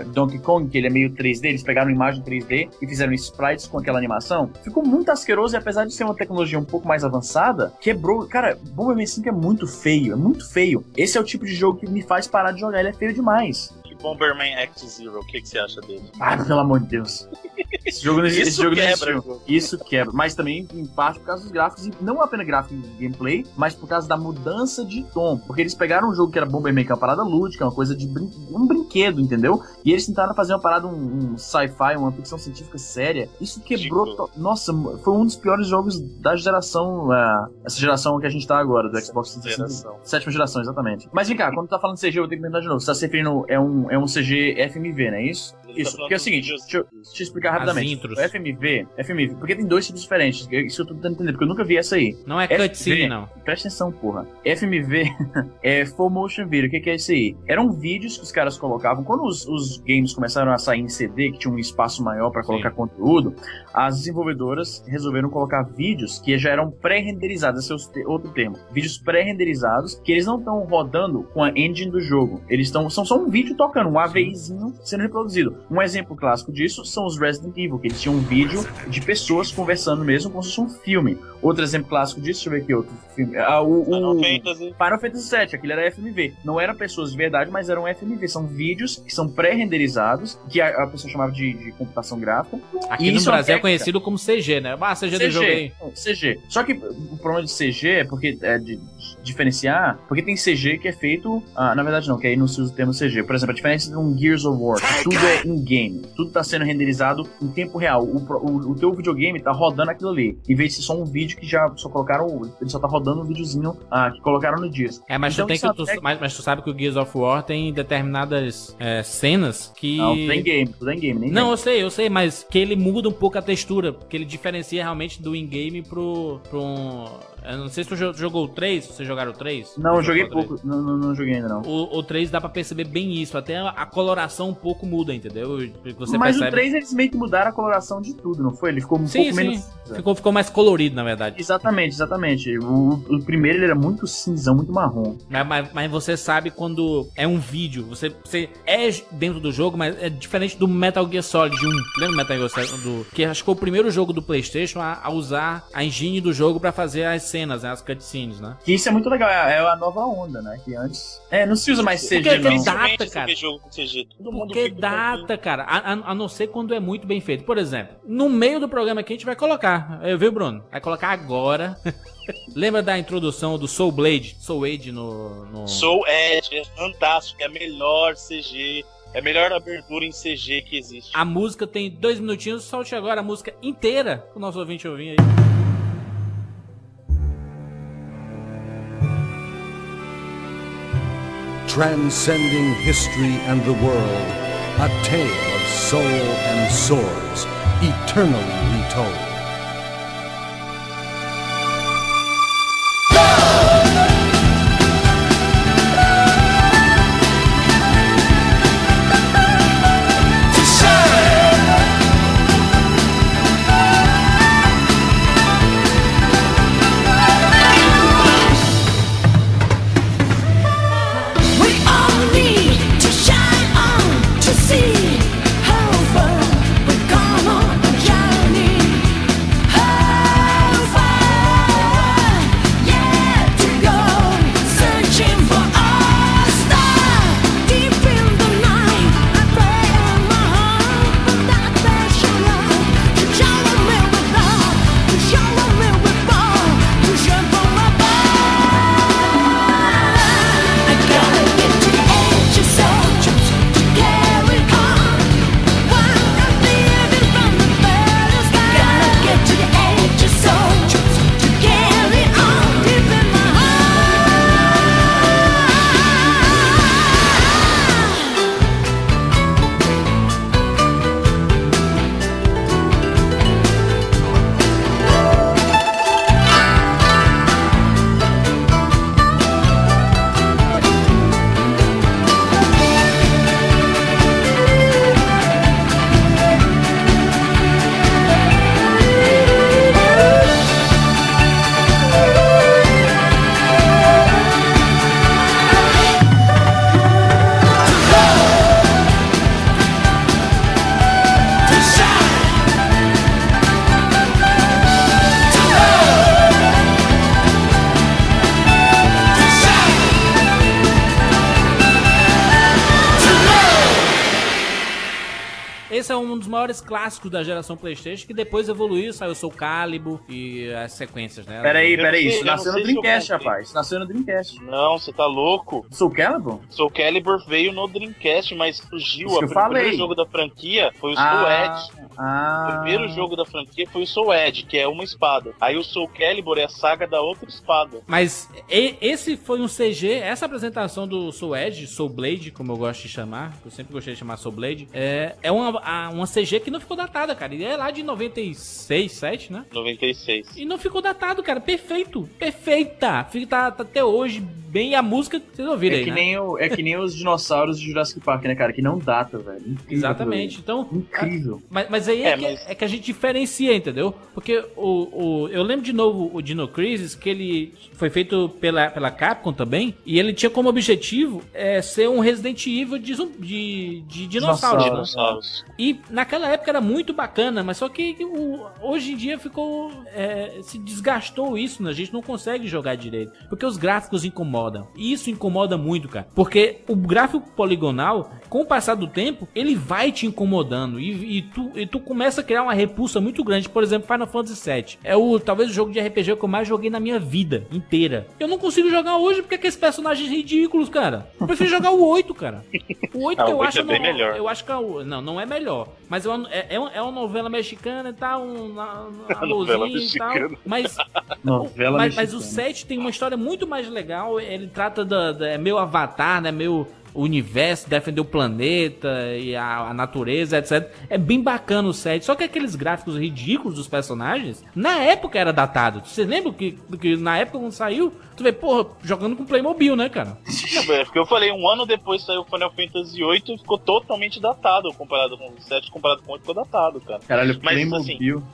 é, Donkey Kong, que ele é meio 3D, eles pegaram imagem 3D e fizeram sprites com aquela animação. Ficou muito asqueroso e apesar de ser uma tecnologia um pouco mais avançada, quebrou. Cara, Bomberman 5 é muito feio, é muito feio. Esse é o tipo de jogo que me faz parar de jogar, ele é feio demais.
Bomberman X-Zero, o que, que você acha dele?
Ah, pelo amor de Deus. Esse jogo não, esse
Isso
jogo
quebra.
Isso quebra. Mas também, em parte, por causa dos gráficos. E não apenas gráficos de gameplay, mas por causa da mudança de tom. Porque eles pegaram um jogo que era Bomberman, que é uma parada lúdica, uma coisa de brin um brinquedo, entendeu? E eles tentaram fazer uma parada, um, um sci-fi, uma ficção científica séria. Isso quebrou. To- Nossa, foi um dos piores jogos da geração. ah, essa geração que a gente tá agora, do Xbox 360.
Geração.
Sétima geração, exatamente. Mas vem cá, quando tu tá falando de CG, eu vou ter que perguntar de novo. Você tá se referindo. É um, é um CG FMV, não é isso?
Ele
Isso,
tá
porque é o seguinte, deixa eu, deixa eu explicar
As
rapidamente.
intros.
O FMV, FMV, porque tem dois tipos diferentes. Isso que eu tô tentando entender, porque eu nunca vi essa aí.
Não é
FV.
cutscene, não.
Presta atenção, porra. FMV é Full Motion Video. O que, que é isso aí? Eram vídeos que os caras colocavam. Quando os, os games começaram a sair em CD, que tinha um espaço maior pra colocar conteúdo, as desenvolvedoras resolveram colocar vídeos que já eram pré-renderizados. Esse é o te- outro termo. Vídeos pré-renderizados que eles não estão rodando com a engine do jogo. Eles estão. São só um vídeo tocando, um AVIzinho sendo reproduzido. Um exemplo clássico disso são os Resident Evil, que eles tinham um vídeo de pessoas conversando mesmo como se fosse um filme. Outro exemplo clássico disso, deixa eu ver aqui outro filme. Ah, o,
Final
o,
Fantasy.
Final Fantasy VII, aquele era FMV. Não eram pessoas de verdade, mas eram FMV. São vídeos que são pré-renderizados, que a, a pessoa chamava de, de computação gráfica.
Aqui
E
no
é
Brasil é conhecido como CG, né? Ah, CG, do jogo aí.
Não, CG. Só que o problema de CG é porque é de diferenciar, porque tem CG que é feito, ah, na verdade não, que aí não se usa o termo CG. Por exemplo, a diferença de um Gears of War, que tudo é in-game, tudo tá sendo renderizado em tempo real. O, o, o teu videogame tá rodando aquilo ali, em vez de ser só um vídeo que já só colocaram, ele só tá rodando um videozinho ah, que colocaram no Gears.
É, mas,
Então,
tu tem que,
é
tu,
técnica-
mas, mas tu sabe que o Gears of War tem determinadas é, cenas que.
Não, tudo é in-game, tudo é in-game, nem
Não,
tem.
eu sei, eu sei, mas que ele muda um pouco a textura, que ele diferencia realmente do in-game pro, pro um... Eu não sei se tu jo- jogou o 3, se vocês jogaram o 3.
Não, eu joguei
Jogou o 3.
pouco, não, não, não joguei ainda não.
O, o 3 dá pra perceber bem isso. Até a coloração um pouco muda, entendeu? Você
Mas
percebe.
o 3 eles meio que mudaram a coloração de tudo, não foi? Ele ficou um
Sim,
pouco
sim.
menos.
Ficou, ficou mais colorido, na verdade.
Exatamente, exatamente. O, o primeiro ele era muito cinzão, muito marrom.
Mas, mas- mas você sabe quando é um vídeo, você, você é dentro do jogo, mas é diferente do Metal Gear Solid 1. Lembra do Metal Gear Solid do que acho que foi o primeiro jogo do PlayStation a, a usar a engine do jogo pra fazer as cenas, né, as cutscenes, né?
Que isso é muito legal, é, é a nova onda, né? Que antes. É, não se usa mais
Porque
CG,
aquele
não.
Data, cara.
jogo com CG. Todo mundo
Porque data, cara, a, a- a não ser quando é muito bem feito. Por exemplo, no meio do programa aqui a gente vai colocar, eu viu, Bruno? Vai colocar agora. Lembra da introdução do Soul Blade? Soul Age no. no...
Soul Edge é fantástico, é a melhor CG, é a melhor abertura em CG que existe.
A música tem dois minutinhos, solte agora a música inteira pro nosso ouvinte ouvir aí.
Transcending history and the world, a tale of soul and swords, eternally retold.
Clássicos da geração PlayStation que depois evoluiu, saiu Soul Calibur e as sequências, né?
Peraí, peraí, isso nasceu no Dreamcast, rapaz. Isso nasceu no Dreamcast.
Não, você tá louco?
Soul Calibur?
Soul Calibur veio no Dreamcast, mas surgiu. O primeiro jogo da franquia foi o Soul
Ah.
O primeiro jogo da franquia foi o Soul Edge, que é uma espada. Aí o Soul Calibur é a saga da outra espada.
Mas e- esse foi um CG, essa apresentação do Soul Edge, Soul Blade, como eu gosto de chamar, que eu sempre gostei de chamar Soul Blade, é, é uma, a- uma CG que não ficou datada, cara. E é lá de 96, 7, né?
96.
E não ficou datado, cara. Perfeito. Perfeita. Fica, tá, tá até hoje bem. E a música, vocês ouviram
É
aí,
que,
né?
nem o, é que nem os dinossauros de Jurassic Park, né, cara? Que não data, velho. Incrível
Exatamente. Então,
aquilo ali. Incrível.
Mas, mas aí é,
É,
que,
mas-
é que a gente diferencia, entendeu? Porque o, o, eu lembro de novo o Dino Crisis, que ele foi feito pela, pela Capcom também, e ele tinha como objetivo é, ser um Resident Evil de, de, de dinossauros.
Dinossauros.
E naquela época era muito bacana, mas só que o- hoje em dia ficou. é, se desgastou isso, né? A gente não consegue jogar direito. Porque os gráficos incomodam. E isso incomoda muito, cara. Porque o gráfico poligonal, com o passar do tempo, ele vai te incomodando. E, e tu, e tu começa a criar uma repulsa muito grande. Por exemplo, Final Fantasy VII. É o talvez o jogo de RPG que eu mais joguei na minha vida inteira. Eu não consigo jogar hoje porque aqueles personagens ridículos, cara. Eu prefiro jogar o 8, cara. O 8
Ah,
que
o
eu
8
acho
é bem
no-
melhor.
Eu acho que é o, não, não é melhor. Mas é uma, é, é uma- é novela mexicana e tal, um, uma, uma
Novela
e tal.
mexicana.
Mas,
Novela
mas, mas o
mexicana.
7 tem uma história muito mais legal. Ele trata da, da é meio avatar, né? Meio o universo, defender o planeta e a, a natureza, etc. É bem bacana o 7. Só que aqueles gráficos ridículos dos personagens, na época era datado. Você lembra que, que na época quando saiu, tu vê, porra, jogando com Playmobil, né, cara?
É porque eu falei, um ano depois saiu o Final Fantasy VIII e ficou totalmente datado comparado com o 7, comparado com o 8 ficou datado, cara.
Caralho,
Mas,
Playmobil.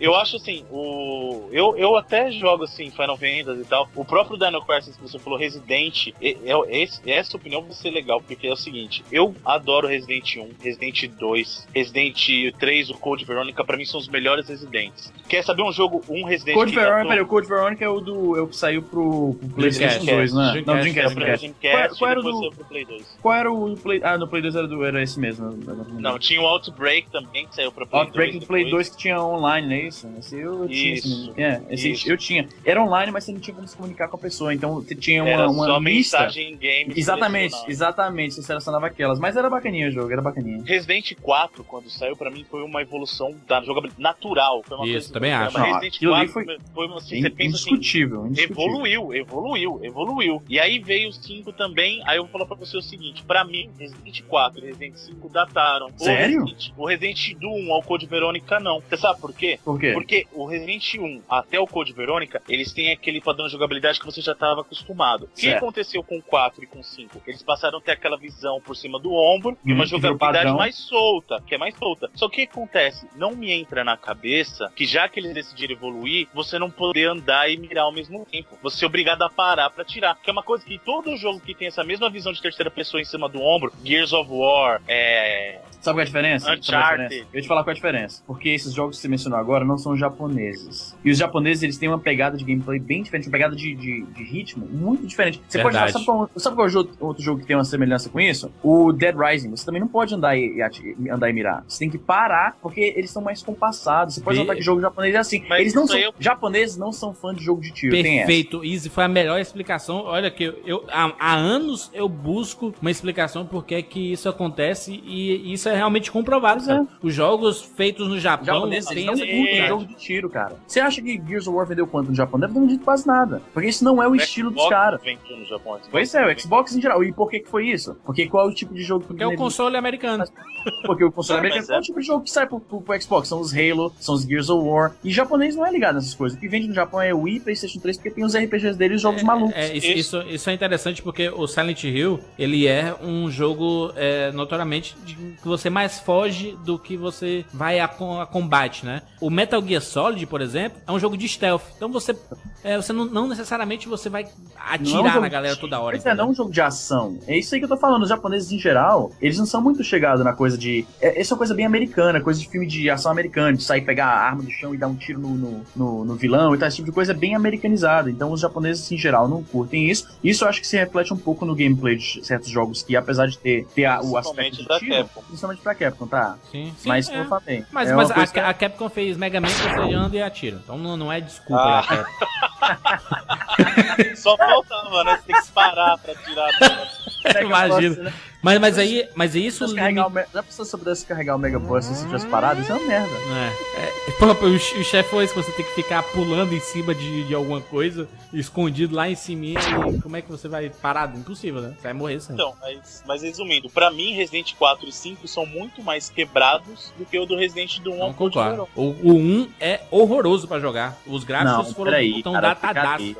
Eu acho assim, o. Eu, eu até jogo assim, Final Fantasy e tal. O próprio Dino Crisis que você falou, Resident, é, é- esse- essa opinião vai ser legal, porque é o seguinte, eu adoro Resident 1, Resident 2, Resident 3, o Code Veronica, pra mim são os melhores Residentes. Quer saber um jogo, um Resident
Code
que
Veronica,
datou-
peraí, o Code Veronica é o do. É o que saiu pro, pro PlayStation
Dreamcast.
2, né?
Dreamcast,
Não,
É,
Dreamcast,
pra
Dreamcast.
Dreamcast,
Qual- qual era o do-
saiu pro Play 2.
Qual era o Play. Ah, no Play 2 era, do, era esse mesmo.
Não, tinha o Outbreak também, que saiu pra Play
Outbreak
2.
do Play
depois.
2 que tinha online, não é isso? Esse eu tinha.
Isso,
esse- é, esse
isso.
eu tinha. Era online, mas você não tinha como se comunicar com a pessoa. Então você tinha uma,
Era
uma
só
lista.
mensagem em game.
Exatamente, exatamente. Você selecionava aquelas. Mas era bacaninha o jogo, era bacaninha.
Resident 4, quando saiu, pra mim foi uma evolução da jogabilidade natural. Foi uma
Isso,
coisa
também
Mas
acho.
Não,
Resident
ali
4
foi-
foi, uma- assim, você pensa assim,
indiscutível, indiscutível.
Evoluiu, evoluiu, evoluiu. E aí veio o 5 também. Aí eu vou falar pra você o seguinte: pra mim, Resident 4 e Resident 5 dataram.
Sério?
O Resident, o Resident do 1 ao Code Verônica, não. Você sabe por quê?
Por quê?
Porque o Resident 1 até o Code Verônica, eles têm aquele padrão de jogabilidade que você já estava acostumado. O que aconteceu com o 4 e com o 5? Eles passaram a ter aquela visão por cima do ombro e uma
virou
jogabilidade mais solta, que é mais solta. Só que o que acontece? Não me entra na cabeça que já que eles decidiram evoluir, você não poder andar e mirar ao mesmo tempo. Você é obrigado a parar pra tirar. Que é uma coisa que todo jogo que tem essa mesma visão de terceira pessoa em cima do ombro, Gears of War, é.
Sabe qual é a diferença? Sabe é
Uncharted.
Eu vou te falar qual é a diferença. Porque esses jogos que você mencionou agora não são japoneses. E os japoneses, eles têm uma pegada de gameplay bem diferente, uma pegada de, de, de ritmo muito diferente. Você
Verdade.
pode sabe qual, sabe qual é outro jogo que tem uma semelhança com isso? O Dead Rising. Você também não pode andar e, e andar e mirar. Você tem que parar, porque eles são mais compassados. Você pode notar que jogo japonês é assim.
Mas
eles não são.
eu-
Japoneses não são fã de jogo de tiro. Tem essa.
Perfeito, Easy foi a melhor explicação. Olha que eu, eu- há, há anos eu busco uma explicação por que que isso acontece e isso é realmente comprovado.
Pois
cara. Os jogos feitos no Japão
japoneses eles
têm essa
curtem
cultura.
jogo de tiro, cara. Você acha que Gears of War vendeu quanto no Japão? Deve ter vendido quase nada. Porque isso não é o estilo dos
Xbox
caras.
Japão, Xbox
Pois é, o. Xbox em geral. E por que que foi isso? Porque qual é o tipo de jogo que
Porque é o console americano.
Porque o console
Não,
americano é
é.
o tipo de jogo que sai pro, pro- pro Xbox? São os Halo, são os Gears of War. E japonês não é ligado nessas coisas. O que vende no Japão é Wii, Playstation 3, porque tem os RPGs deles e os jogos malucos.
É, isso,
Isso.
isso, isso é interessante porque o Silent Hill, ele é um jogo é, notoriamente de, que você mais foge do que você vai a, a combate, né? O Metal Gear Solid, por exemplo, é um jogo de stealth. Então você, é, você não, não necessariamente você vai
Não é um
atirar na
de-
galera toda hora.
Pois é, não um jogo de ação. É isso aí que eu tô falando. Os japoneses, em geral, eles não são muito chegados na coisa de. É, essa é uma coisa bem americana, coisa de filme de ação americana, de sair pegar a arma do chão e dar um tiro no, no, no- no vilão e tal. Esse tipo de coisa é bem americanizada. Então os japoneses, em geral, não curtem isso. Isso eu acho que se reflete um pouco no gameplay de certos jogos que, apesar de ter, ter a- o aspecto de
da
tiro, Principalmente pra Capcom, tá?
Sim, sim,
mas
é.
eu falei.
Mas,
é
mas a,
que-
a Capcom fez Mega Man, você anda e atira. Então não, não é desculpa
Ah.
da Capcom.
Só faltava, né? Você tem que parar pra tirar.
Mega
Imagina.
Buster, né?
Mas, mas aí, mas isso
Se carregar o Me- Já precisa se eu pudesse carregar o Mega Buster se tivesse parado? Isso é uma merda.
É, é, pô, pô, o, o chefe foi isso, você tem que ficar pulando em cima de, de alguma coisa, escondido lá em cima, e como é que você vai parado? Impossível, né? Você vai morrer sem.
Então, mas, mas resumindo, pra mim Resident 4 e 5 são muito mais quebrados do que o do Resident do 1
Não
ao Code
concordo.
Verônica.
O, o 1 é horroroso pra jogar. Os gráficos
Não,
foram
peraí,
tão
cara.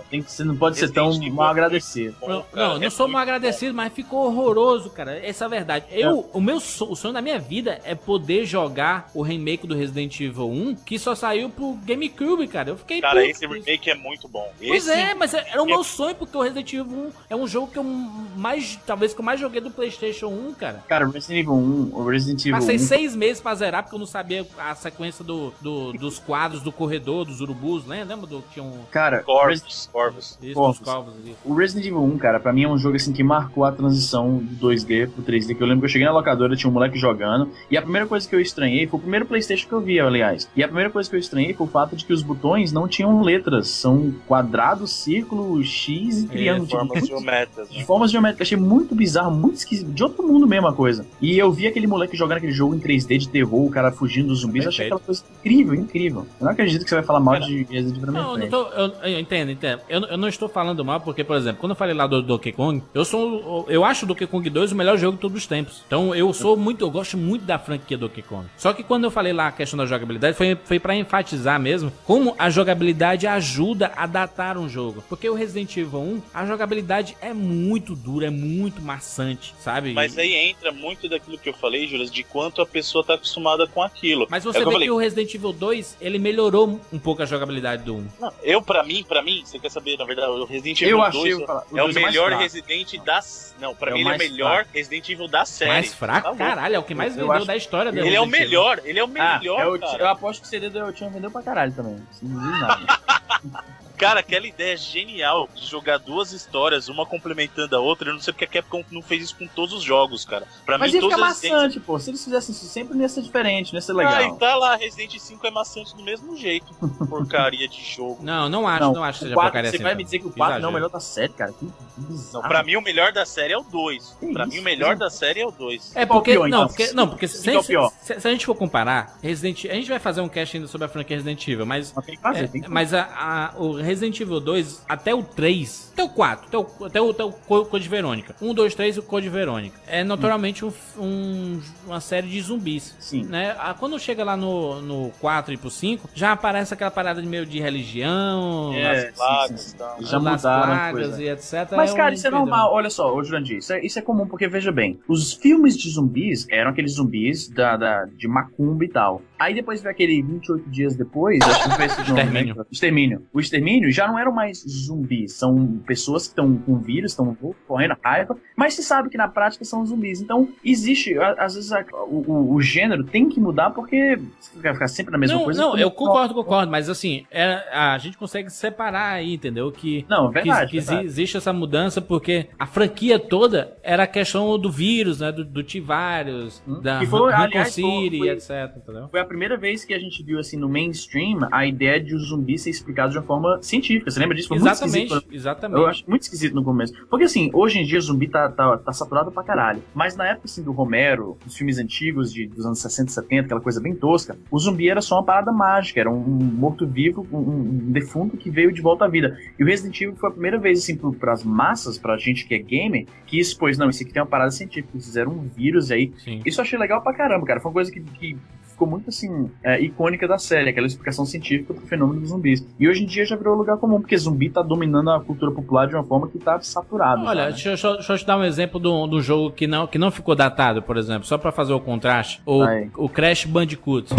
Tem que, você não pode ser tão
Resident
mal
é
agradecido.
Bom,
Não,
cara,
não, eu não
é
sou
muito
mal agradecido, mas ficou horroroso, cara. Essa é a verdade. Eu, o meu so- o sonho da minha vida é poder jogar o remake do Resident Evil 1, que só saiu pro GameCube, cara. Eu fiquei
Cara, esse remake é muito bom.
Pois
esse
é, mas era o meu sonho, porque o Resident Evil 1 é um jogo que eu mais, talvez que eu mais joguei do PlayStation 1, cara.
Cara, o Resident Evil 1, o Resident Evil
Passei
1,
seis meses pra zerar, porque eu não sabia a sequência do, do- dos quadros do corredor, dos urubus, né? Lembra do que tinha um.
cara,
Corvus, Corvus.
Isso,
Corvos.
corvos ali.
o Resident Evil 1, cara, pra mim é um jogo assim que marcou a transição do 2D pro 3D, que eu lembro que eu cheguei na locadora, tinha um moleque jogando, e a primeira coisa que eu estranhei foi o primeiro Playstation que eu vi, aliás. E a primeira coisa que eu estranhei foi o fato de que os botões não tinham letras, são quadrado, círculo, X e triângulo. tipo,
Formas geométricas.
de
Né?
formas geométricas. Achei muito bizarro, muito esquisito. De outro mundo mesmo a coisa. E eu vi aquele moleque jogando aquele jogo em 3D de terror, o cara fugindo dos zumbis. Achei aquela coisa incrível, incrível. Eu não acredito que você vai falar mal de Resident Evil
Não, eu, não tô, eu, eu entendo, entendo. Eu, eu não estou falando mal porque, por exemplo, quando eu falei lá do Donkey Kong, eu sou. Eu acho o Donkey Kong 2 o melhor melhor jogo de todos os tempos. Então eu sou muito, eu gosto muito da franquia Donkey Kong. Só que quando eu falei lá a questão da jogabilidade, foi, foi para enfatizar mesmo como a jogabilidade ajuda a datar um jogo. Porque o Resident Evil 1, a jogabilidade é muito dura, é muito maçante, sabe?
Mas aí entra muito daquilo que eu falei, Juras, de quanto a pessoa tá acostumada com aquilo.
Mas
É
você
eu
vê que o Resident Evil 2, ele melhorou um pouco a jogabilidade do 1.
Não, eu, pra mim, pra mim, você quer saber, na verdade, o Resident Evil
Eu
2
achei o- o
é o
é
melhor. Resident da... Não, pra
É
mim ele é o melhor
fraco.
Resident Evil da série.
Mais fraco?
Tá.
Caralho, é o que mais
Eu
vendeu
acho-
da história do
Ele é o melhor, ele é o
Ah,
melhor,
eu,
cara.
eu aposto que o CD do El Chan vendeu pra caralho também. Não diz nada.
Cara, aquela ideia genial de jogar duas histórias, uma complementando a outra, eu não sei porque a Capcom não fez isso com todos os jogos, cara. Pra
Mas
mim, todos os Resident
maçante, pô. Se eles fizessem isso sempre, não ia ser diferente, não ia ser legal.
Ah, e tá lá, Resident 5 é maçante do mesmo jeito. Porcaria de jogo.
Não, não acho, não, acho que
o
seja
quatro-
porcaria
Você
assim.
vai
então.
me dizer que o
Que
4 não é o melhor da série, cara? Que, que
Não,
bizarro.
pra mim o melhor da série é o 2.
Que
Pra
isso?
mim o melhor da série é o 2.
É porque,
pior,
não,
então?
porque, não, porque se,
é
se- se- se a gente for comparar, Resident a gente vai fazer um cast ainda sobre a franquia Resident Evil, mas
Mas tem que fazer,
é,
tem que
mas a, a- o Resident Evil 2, até o 3, até o 4, até o, até o, até o Co- Code Verônica. 1, 2, 3 e o Code Verônica. É naturalmente um, um- uma série de zumbis.
Sim.
Né? Ah, Quando chega lá no, no 4 e pro 5, já aparece aquela parada de meio de religião,
É,
plagas
sim, sim.
e tal.
Já mudaram coisa.
e etc.
Mas,
é
cara,
um
isso é normal. Olha só, ô Jurandir, isso é, isso é comum, porque veja bem, os filmes de zumbis eram aqueles zumbis da, da- de macumba e tal. Aí depois veio aquele 28 dias depois, acho que foi esse nome,
Extermínio.
né? Extermínio. O extermínio já não eram mais zumbis, são pessoas que estão com vírus, estão correndo raiva, mas se sabe que na prática são zumbis. Então, existe, às vezes, a- o, o- gênero tem que mudar porque vai ficar sempre na mesma
não,
coisa.
Não, eu concordo, concordo, mas assim, é- a gente consegue separar aí, entendeu? Que,
Não,
que,
verdade.
que
verdade.
existe essa mudança porque a franquia toda era a questão do vírus, né? Do, do T-Virus,
Hum.
da
foi, aliás,
City,
foi-
etc, entendeu?
Foi a primeira vez que a gente viu, assim, no mainstream, a ideia de o zumbi ser explicado de uma forma científica. Você lembra disso? Foi muito
Exatamente,
esquisito.
exatamente.
Eu acho muito esquisito no começo. Porque, assim, hoje em dia o zumbi tá, tá, tá saturado pra caralho. Mas na época, assim, do Romero, dos filmes antigos, de, dos anos 60 e 70, aquela coisa bem tosca, o zumbi era só uma parada mágica. Era um morto-vivo, um, um defunto que veio de volta à vida. E o Resident Evil foi a primeira vez, assim, pro, pras massas, pra gente que é gamer, que expôs, não, isso aqui tem uma parada científica. Eles fizeram um vírus aí
Sim.
isso eu achei legal pra caramba, cara. Foi uma coisa que, que ficou muito, assim, é, icônica da série, aquela explicação científica pro fenômeno dos zumbis. E hoje em dia já virou lugar comum, porque zumbi tá dominando a cultura popular de uma forma que tá saturado.
Olha,
já, né?
deixa, eu- deixa eu te dar um exemplo do, do jogo que não, que não ficou datado, por exemplo, só pra fazer o contraste. O, o Crash Bandicoot.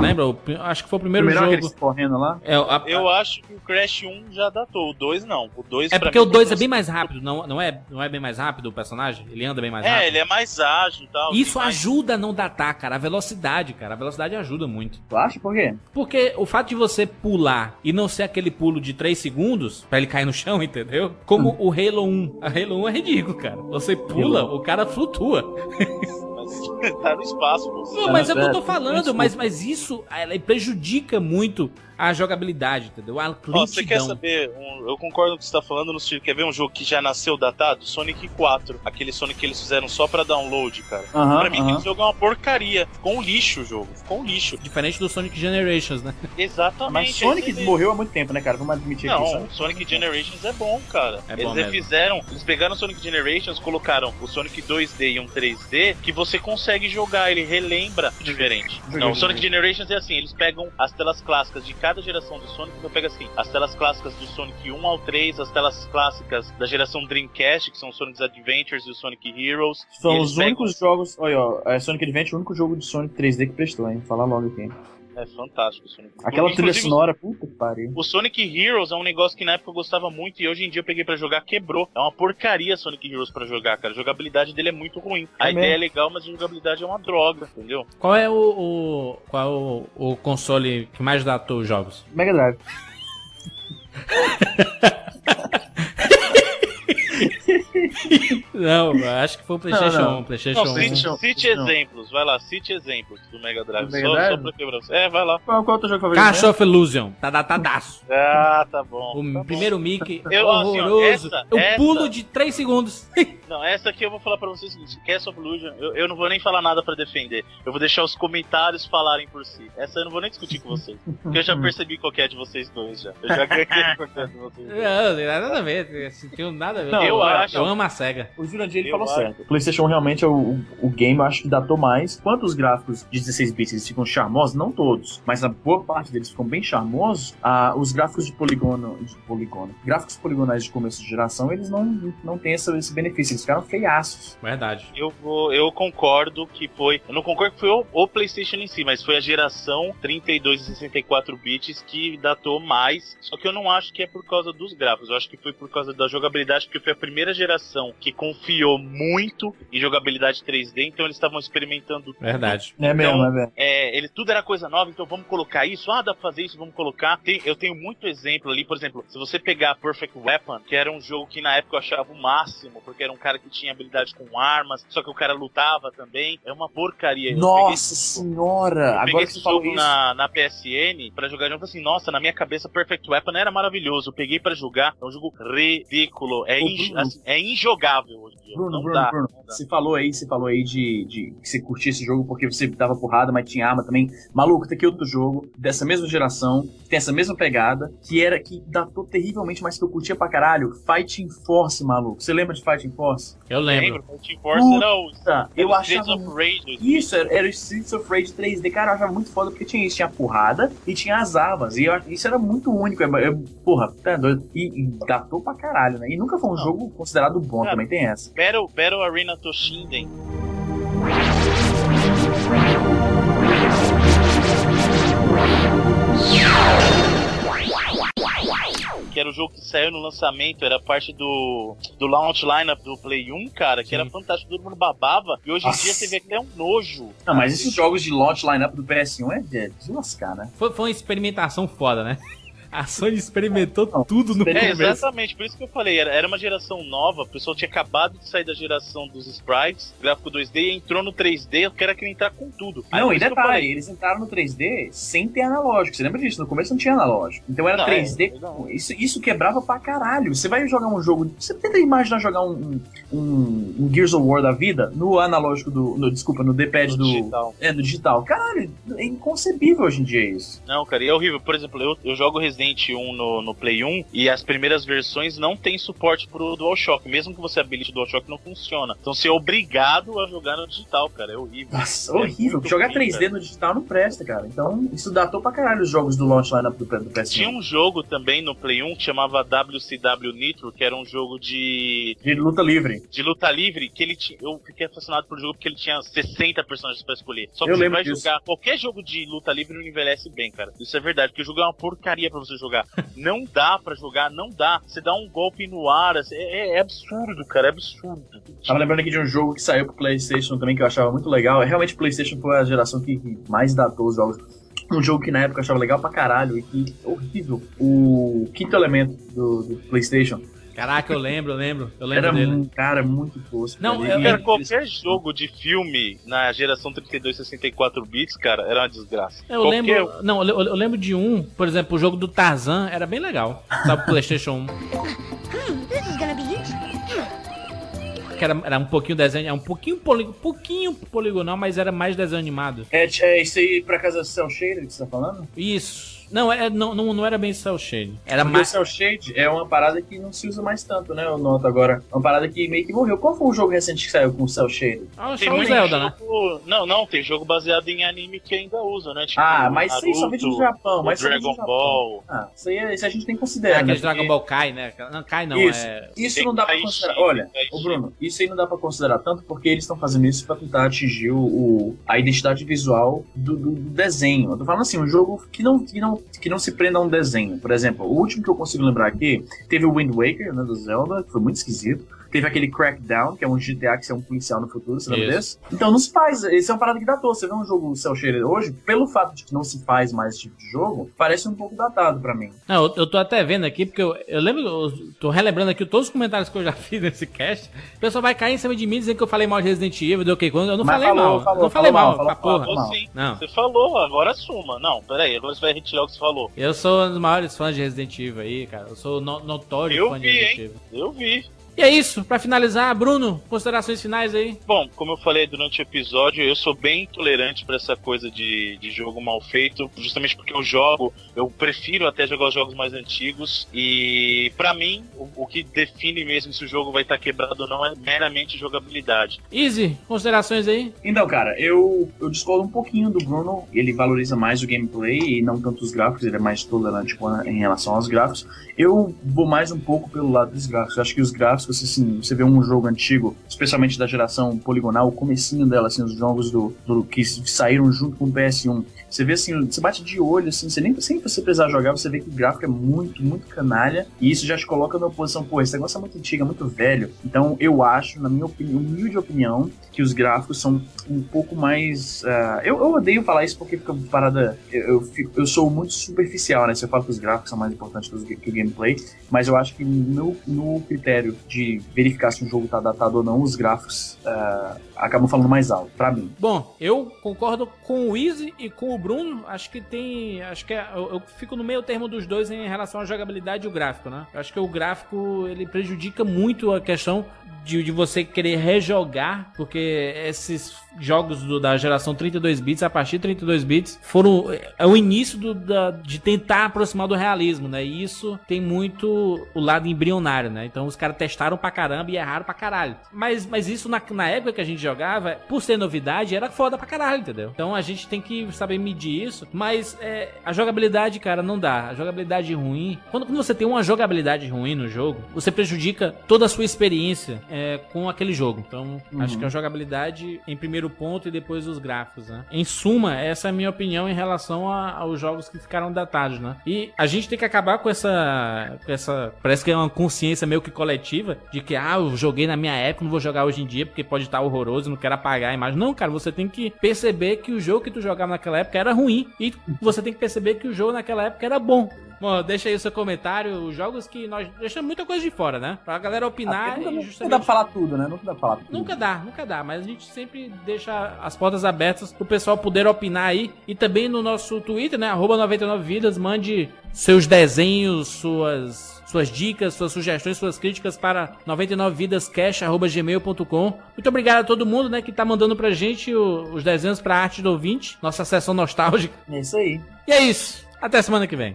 Lembra? O acho que foi o primeiro
Primeiro
jogo.
correndo lá.
É, a-
Eu acho que o Crash 1 já datou, o 2 não. O 2
é porque
mim,
o 2 é bem mais rápido, não, não, é, não é bem mais rápido o personagem? Ele anda bem mais
É,
rápido?
ele é mais ágil e tal.
Isso
tem mais-
ajuda a não datar, cara. A velocidade, cara. A velocidade ajuda muito.
Tu acha? Por quê?
Porque o fato de você pular e não ser aquele pulo de 3 segundos pra ele cair no chão, entendeu? Como o Halo 1. A Halo 1 é ridículo, cara. Você pula, o cara flutua.
Mas tá no espaço, pô.
Não, mas é o que eu tô
certo.
falando, mas, mas isso ela prejudica muito a jogabilidade, entendeu? A
Ó, você quer
lentidão.
saber? um- eu concordo com o que você tá falando no sentido. Quer ver um jogo que já nasceu datado? Sonic 4. Aquele Sonic que eles fizeram só pra download, cara.
Aham,
pra mim,
aham.
esse jogo é uma porcaria. Ficou um lixo o jogo. Ficou um lixo.
Diferente do Sonic Generations, né?
Exatamente.
Mas Sonic
Esse-
morreu há muito tempo, né, cara? Vamos admitir aqui,
Não? Sonic Generations é bom, cara.
É
eles
bom mesmo.
fizeram, eles pegaram o Sonic Generations, colocaram o Sonic 2D e um 3D, que você consegue jogar, ele relembra diferente. Não, o Sonic. Generations é assim, eles pegam as telas clássicas de cada geração do Sonic, então pega assim, as telas clássicas do Sonic 1 ao 3, as telas clássicas da geração Dreamcast, que são o Sonic's Adventures e o Sonic Heroes.
São os
pegam-
únicos jogos. Olha, ó, é Sonic Adventure, o único jogo de Sonic 3D que prestou, hein? Falar logo aqui.
É fantástico o Sonic.
Aquela trilha sonora, puta que pariu.
O Sonic Heroes é um negócio que na época eu gostava muito e hoje em dia eu peguei pra jogar, quebrou. É uma porcaria Sonic Heroes pra jogar, cara. A jogabilidade dele é muito ruim. A
É
ideia
mesmo?
é legal, mas a jogabilidade é uma droga, entendeu?
Qual é o, o- qual é o, o console que mais datou os jogos?
Mega Drive.
Não, acho que foi o PlayStation
Não, não.
1. PlayStation
Não,
1.
cite,
não.
cite
Não.
exemplos, vai lá, cite exemplos do Mega Drive.
Do Mega
só,
Drive?
só pra quebrar. É, vai lá.
Qual, qual é o teu jogo favorito?
Cash of Illusion. Tá datadaço.
Ah, tá bom.
O
tá bom.
primeiro Mickey
Eu, assim, ó,
horroroso.
essa-
eu
essa-
pulo de 3 segundos.
Não, essa aqui eu vou falar pra vocês o seguinte: Castle of Illusion, eu, eu não vou nem falar nada pra defender. Eu vou deixar os comentários falarem por si. Essa eu não vou nem discutir com vocês. Porque eu já percebi qual que é de vocês dois já. Eu já ganhei qual que é de vocês dois.
Não, não tem nada a ver. Assim, tem nada a ver.
Não,
eu acho-
Eu amo a SEGA.
O Jurandir ele
Eu
falou
acho.
certo. O PlayStation realmente é o, o, game, eu acho que datou mais. Quanto os gráficos de 16 bits eles ficam charmosos, não todos, mas a boa parte deles ficam bem charmosos, ah, os gráficos de polígono, de polígono, gráficos poligonais de começo de geração, eles não, não têm esse, esse benefício, eles ficaram feiaços.
Verdade.
Eu, vou, eu concordo que foi. Eu não concordo que foi o, o PlayStation em si, mas foi a geração 32 e 64 bits que datou mais. Só que eu não acho que é por causa dos gráficos. Eu acho que foi por causa da jogabilidade, porque foi a primeira geração que confiou muito em jogabilidade 3D. Então eles estavam experimentando
Verdade.
É mesmo, é mesmo.
é, ele tudo era coisa nova, então vamos colocar isso. Ah, dá pra fazer isso, vamos colocar. Tem- eu tenho muito exemplo ali, por exemplo, se você pegar Perfect Weapon, que era um jogo que na época eu achava o máximo, porque era um cara que tinha habilidade com armas, só que o cara lutava também. É uma porcaria. Eu
Nossa senhora!
eu peguei
Agora
esse jogo
isso.
na, na PSN pra jogar falei assim, nossa, na minha cabeça Perfect Weapon era maravilhoso. Eu peguei pra jogar, é um jogo ridículo, é,
Bruno.
assim, é injogável hoje em dia.
Bruno,
não
Bruno,
dá,
Bruno,
não dá.
você falou aí, você falou aí de, de que você curtia esse jogo porque você dava porrada, mas tinha arma também. Maluco, tem aqui outro jogo dessa mesma geração, que tem essa mesma pegada, que era que datou terrivelmente, mas que eu curtia pra caralho. Fighting Force, maluco. Você lembra de Fighting Force?
Eu lembro.
Lembra? Team Force era o
Tá, eu
era o Streets
achava
of Rage.
Isso, era, era o Streets of Rage 3D. Cara, eu achava muito foda porque tinha isso, tinha porrada e tinha as armas. E eu, isso era muito único. Eu, eu- porra, tá doido. E, e datou pra caralho, né? E nunca foi um
Não.
jogo considerado bom,
Cara,
também tem essa.
Battle, Battle Arena Toshinden. Que era o jogo que saiu no lançamento, era parte do, do launch lineup do Play 1, cara, que era fantástico, todo mundo babava. E hoje em
Nossa.
dia você vê até um nojo.
Não, mas esses jogos de launch lineup do PS1 é de, de lascar, né?
Foi, foi uma experimentação foda, né? A Sony experimentou
Não,
tudo no
É,
É,
começo.
exatamente, por isso que eu falei, era, era uma geração nova, o pessoal tinha acabado de sair da geração dos sprites, gráfico 2D, e entrou no 3D, eu quero aquele entrar com tudo. Aí
Não, e detalhe,
falei,
eles entraram no 3D sem ter analógico. Você lembra disso? No começo não tinha analógico. Então era
Não, é,
3D.
não.
Isso, isso quebrava pra caralho. Você vai jogar um jogo. Você tenta imaginar jogar um, um, um Gears of War da vida no analógico do. No, desculpa, no D-pad
no
do.
digital.
É, do digital. Caralho, é inconcebível hoje em dia isso.
Não, cara, e é horrível. Por exemplo, eu, eu jogo Resident 1 no, no Play 1 e as primeiras versões não tem suporte pro DualShock. Mesmo que você habilite o DualShock, não funciona. Então você é obrigado a jogar no digital, cara. É horrível.
Nossa,
É
horrível. Jogar
ruim,
3D
cara.
no digital não presta, cara. Então, isso datou pra caralho os jogos do launch lineup do, do PS1.
Tinha um jogo também no Play 1 que chamava WCW Nitro, que era um jogo de,
De luta livre.
de luta livre, que ele tinha. Eu fiquei fascinado por jogo porque ele tinha 60 personagens pra escolher. Só que
Eu
você vai
disso.
jogar qualquer jogo de luta livre não envelhece bem, cara. Isso é verdade, porque o jogo é uma porcaria pra você jogar. não dá pra jogar, não dá. Você dá um golpe no ar, assim, é, é absurdo, cara, é absurdo.
Tava lembrando aqui de um jogo que saiu pro PlayStation também que eu achava muito legal. Realmente, o PlayStation foi a geração que, que mais datou os jogos. Um jogo que na época eu achava legal pra caralho e que horrível. O quinto elemento do, do PlayStation.
Caraca, eu lembro, eu lembro. Eu lembro
Era,
dele.
um, cara, muito tosco.
Não,
velho.
eu-
E
Cara,
eles-
qualquer jogo de filme na geração 32 64 bits, cara, era uma desgraça.
Eu
qualquer
lembro. Não, eu, eu lembro de um, por exemplo, o jogo do Tarzan era bem legal. Sabe, pro PlayStation 1.
This is gonna be interesting.
Que era, era um pouquinho desenho, é um pouquinho, poli, pouquinho poligonal, mas era mais desenho animado.
É, é isso aí, por acaso, é o Cell Shaded que você tá falando?
Isso. Não, é, não, não, não era bem cel shade. Era
o
mais.
Cell Shade é uma parada que não se usa mais tanto, né? Eu noto agora. É uma parada que meio que morreu. Qual foi o jogo recente que saiu com o Cell Shade?
Ah,
Tem
o
muito
Zelda, né?
jogo... Não, não, tem jogo baseado em anime que ainda usa, né? Tipo,
Ah, mas isso aí só no
Naruto,
Japão.
o
Mas vende
Dragon
no Japão.
Ball.
Ah, isso aí é- isso a gente nem
É
considera.
aquele
né?
Dragon Ball Kai, né? Não, Kai não,
Isso.
é.
Isso
Tem
não dá pra considerar. Olha, ô Bruno, isso aí não dá pra considerar tanto porque eles estão fazendo isso pra tentar atingir o, o- a identidade visual do, do- do desenho. Eu tô falando assim, um jogo que não, que, não, que não se prenda a um desenho. Por exemplo, o último que eu consigo lembrar aqui teve o Wind Waker, né, do Zelda, que foi muito esquisito. Teve aquele Crackdown, que é um GTA que você é um policial no futuro, você lembra
Isso.
desse? Então não se faz, esse é uma parada que datou. Você vê um jogo Cell Shaded hoje, pelo fato de que não se faz mais esse tipo de jogo, parece um pouco datado pra mim.
Não, eu, eu tô até vendo aqui, porque eu, eu lembro, eu tô relembrando aqui todos os comentários que eu já fiz nesse cast. O pessoal vai cair em cima de mim dizendo que eu falei mal de Resident Evil, deu ok. Quando eu não
Mas
falei
falou,
mal.
falou,
eu não falei
falou
mal, pra
falou,
porra.
falou.
Você,
Não.
você falou, agora assuma. Não, peraí, agora você vai retirar o que você falou.
Eu sou um dos maiores fãs de Resident Evil aí, cara. Eu sou no, notório
Eu
fã de
vi,
Resident
hein?
Evil.
Eu vi.
E é isso, pra finalizar, Bruno, considerações finais aí.
Bom, como eu falei durante o episódio, eu sou bem tolerante pra essa coisa de, de jogo mal feito, justamente porque eu jogo, eu prefiro até jogar os jogos mais antigos e pra mim o, o que define mesmo se o jogo vai estar quebrado ou não é meramente jogabilidade.
Easy, considerações aí.
Então, cara, eu, eu discordo um pouquinho do Bruno. Ele valoriza mais o gameplay e não tanto os gráficos, ele é mais tolerante em relação aos gráficos. Eu vou mais um pouco pelo lado dos gráficos. Eu acho que os gráficos, assim, você vê um jogo antigo, especialmente da geração poligonal, o comecinho dela, assim, os jogos do, do que saíram junto com o PS1. Você vê assim, você bate de olho, assim, você nem sem você precisar jogar, você vê que o gráfico é muito, muito canalha. E isso já te coloca numa posição, pô, esse negócio é muito antigo, é muito velho. Então eu acho, na minha opinião, humilde opinião, que os gráficos são um pouco mais. ah, eu, eu odeio falar isso porque fica parada. Eu, eu, fico- eu sou muito superficial, né? Se eu falo que os gráficos são mais importantes que, que o gameplay, mas eu acho que no, no critério de verificar se um jogo tá datado ou não, os gráficos ah, acabam falando mais alto, pra mim.
Bom, eu concordo com o Easy e com o Bruno. Acho que tem. Acho que é- eu, fico no meio termo dos dois em relação à jogabilidade e o gráfico, né? Acho que o gráfico ele prejudica muito a questão de, de você querer rejogar, porque esses jogos do- da geração 32 bits, a partir de 32 bits, foram. É o início do- da- de tentar aproximar do realismo, né? E isso tem muito o lado embrionário, né? Então os caras testaram pra caramba e erraram pra caralho. Mas, mas isso na, na época que a gente jogava, por ser novidade, era foda pra caralho, entendeu? Então a gente tem que saber medir isso. Mas é, a jogabilidade, cara, não dá. A jogabilidade ruim. Quando, quando você tem uma jogabilidade ruim no jogo, você prejudica toda a sua experiência é, com aquele jogo. Então acho que a jogabilidade em primeiro ponto e depois os gráficos, né? Em suma, essa é a minha opinião em relação a- aos jogos que ficaram datados, né? E a gente tem que acabar com essa, com essa. Parece que é uma consciência meio que coletiva de que, ah, eu joguei na minha época, não vou jogar hoje em dia porque pode estar horroroso, não quero apagar a imagem. Não, cara, você tem que perceber que o jogo que tu jogava naquela época era ruim e você tem que perceber que o jogo naquela época era bom. Bom, deixa aí o seu comentário, os jogos que nós deixamos muita coisa de fora, né? Pra galera opinar
nunca, nunca
justamente...
dá pra falar tudo, né? Nunca dá pra falar tudo.
Nunca dá, nunca dá, mas a gente sempre deixa as portas abertas pro pessoal poder opinar aí. E também no nosso Twitter, né? Arroba 99vidas, mande seus desenhos, suas, suas dicas, suas sugestões, suas críticas para 99vidascash.gmail.com. Muito obrigado a todo mundo, né, que tá mandando pra gente o- os desenhos pra arte do ouvinte, nossa sessão nostálgica.
É isso aí.
E é isso. Até semana que vem.